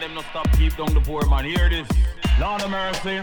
Them no stop keep down the poor man. Hear this. Lord of mercy.